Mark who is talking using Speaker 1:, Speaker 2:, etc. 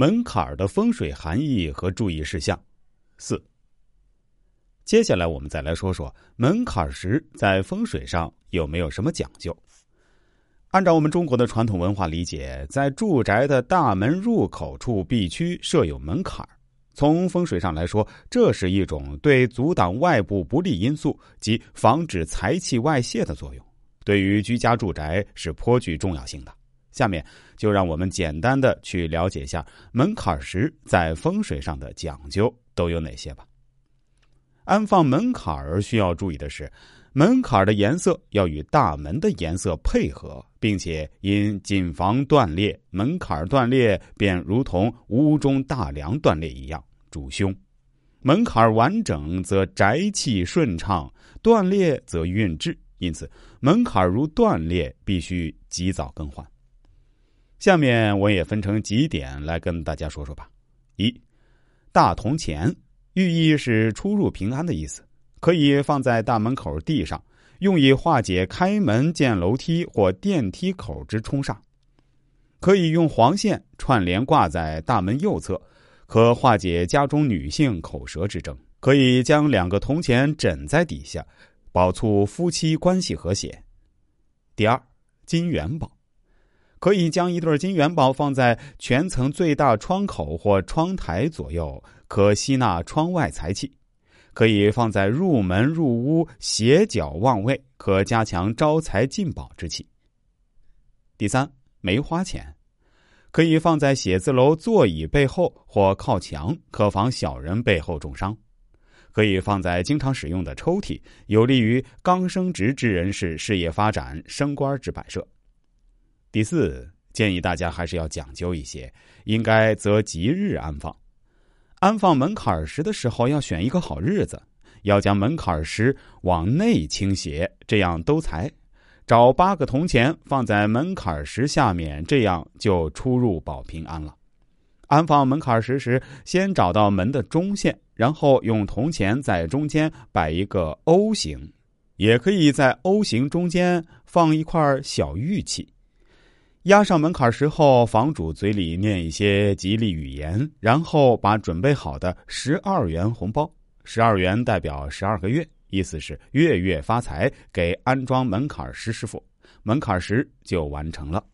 Speaker 1: 门槛的风水含义和注意事项。四。接下来我们再来说说门槛石在风水上有没有什么讲究。按照我们中国的传统文化理解，在住宅的大门入口处必须设有门槛。从风水上来说，这是一种对阻挡外部不利因素及防止财气外泄的作用，对于居家住宅是颇具重要性的。下面就让我们简单的去了解一下门槛石在风水上的讲究都有哪些吧。安放门槛儿需要注意的是。门槛的颜色要与大门的颜色配合，并且应谨防断裂。门槛断裂便如同屋中大梁断裂一样，主凶；门槛完整则宅气顺畅，断裂则运滞。因此，门槛如断裂，必须及早更换。下面我也分成几点来跟大家说说吧。一，大铜钱，寓意是出入平安的意思。可以放在大门口地上，用以化解开门见楼梯或电梯口之冲煞。可以用黄线串联挂在大门右侧，可化解家中女性口舌之争。可以将两个铜钱枕在底下，保促夫妻关系和谐。第二，金元宝，可以将一对金元宝放在全层最大窗口或窗台左右，可吸纳窗外财气。可以放在入门入屋斜角望位，可加强招财进宝之气。第三，梅花钱，可以放在写字楼座椅背后或靠墙，可防小人背后重伤。可以放在经常使用的抽屉，有利于刚升职之人士事业发展、升官之摆设。第四，建议大家还是要讲究一些，应该择吉日安放。安放门槛石的时候，要选一个好日子，要将门槛石往内倾斜，这样兜财。找八个铜钱放在门槛石下面，这样就出入保平安了。安放门槛石时，先找到门的中线，然后用铜钱在中间摆一个 O 形，也可以在 O 形中间放一块小玉器。压上门槛时后，房主嘴里念一些吉利语言，然后把准备好的十二元红包，十二元代表十二个月，意思是月月发财，给安装门槛石师傅，门槛石就完成了。